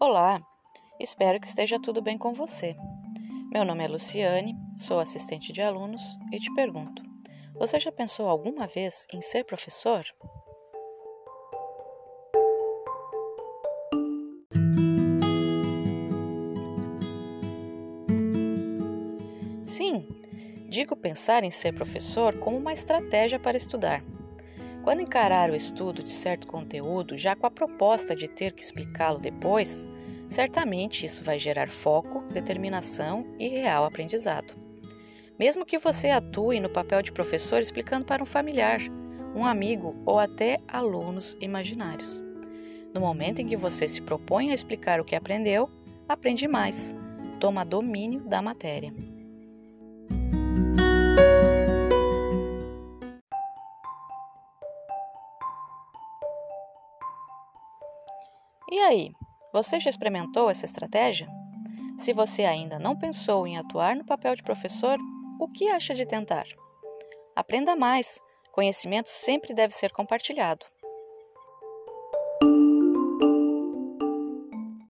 Olá, espero que esteja tudo bem com você. Meu nome é Luciane, sou assistente de alunos e te pergunto: você já pensou alguma vez em ser professor? Sim, digo pensar em ser professor como uma estratégia para estudar. Quando encarar o estudo de certo conteúdo já com a proposta de ter que explicá-lo depois, certamente isso vai gerar foco, determinação e real aprendizado. Mesmo que você atue no papel de professor explicando para um familiar, um amigo ou até alunos imaginários. No momento em que você se propõe a explicar o que aprendeu, aprende mais, toma domínio da matéria. E aí, você já experimentou essa estratégia? Se você ainda não pensou em atuar no papel de professor, o que acha de tentar? Aprenda mais. Conhecimento sempre deve ser compartilhado.